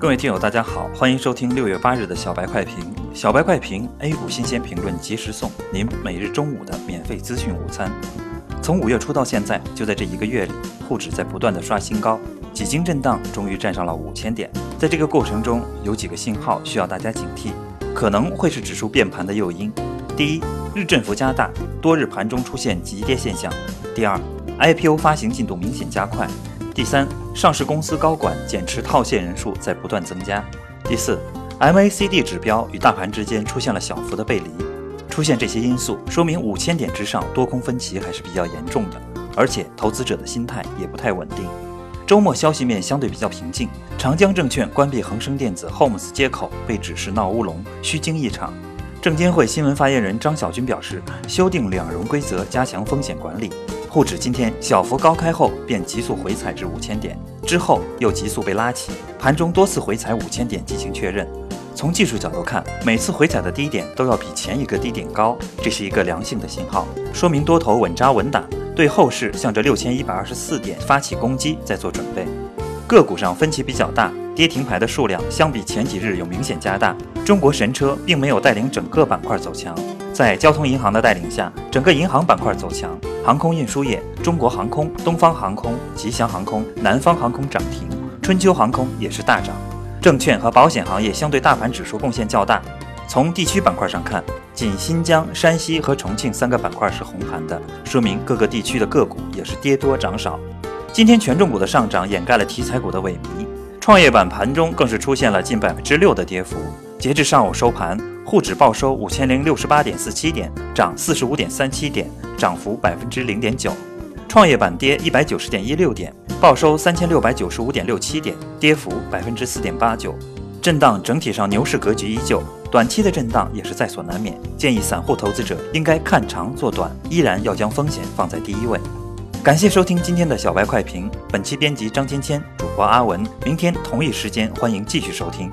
各位听友，大家好，欢迎收听六月八日的小白快评。小白快评，A 股新鲜评论及时送，您每日中午的免费资讯午餐。从五月初到现在，就在这一个月里，沪指在不断的刷新高，几经震荡，终于站上了五千点。在这个过程中，有几个信号需要大家警惕，可能会是指数变盘的诱因。第一，日振幅加大，多日盘中出现急跌现象；第二，IPO 发行进度明显加快。第三，上市公司高管减持套现人数在不断增加。第四，MACD 指标与大盘之间出现了小幅的背离。出现这些因素，说明五千点之上多空分歧还是比较严重的，而且投资者的心态也不太稳定。周末消息面相对比较平静，长江证券关闭恒生电子 HOMES 接口被指是闹乌龙，虚惊一场。证监会新闻发言人张晓军表示，修订两融规则，加强风险管理。沪指今天小幅高开后便急速回踩至五千点，之后又急速被拉起，盘中多次回踩五千点进行确认。从技术角度看，每次回踩的低点都要比前一个低点高，这是一个良性的信号，说明多头稳扎稳打，对后市向着六千一百二十四点发起攻击在做准备。个股上分歧比较大，跌停牌的数量相比前几日有明显加大。中国神车并没有带领整个板块走强。在交通银行的带领下，整个银行板块走强，航空运输业，中国航空、东方航空、吉祥航空、南方航空涨停，春秋航空也是大涨。证券和保险行业相对大盘指数贡献较大。从地区板块上看，仅新疆、山西和重庆三个板块是红盘的，说明各个地区的个股也是跌多涨少。今天权重股的上涨掩盖了题材股的萎靡，创业板盘中更是出现了近百分之六的跌幅。截至上午收盘。沪指报收五千零六十八点四七点，涨四十五点三七点，涨幅百分之零点九。创业板跌一百九十点一六点，报收三千六百九十五点六七点，跌幅百分之四点八九。震荡整体上牛市格局依旧，短期的震荡也是在所难免。建议散户投资者应该看长做短，依然要将风险放在第一位。感谢收听今天的小白快评，本期编辑张芊芊，主播阿文。明天同一时间欢迎继续收听。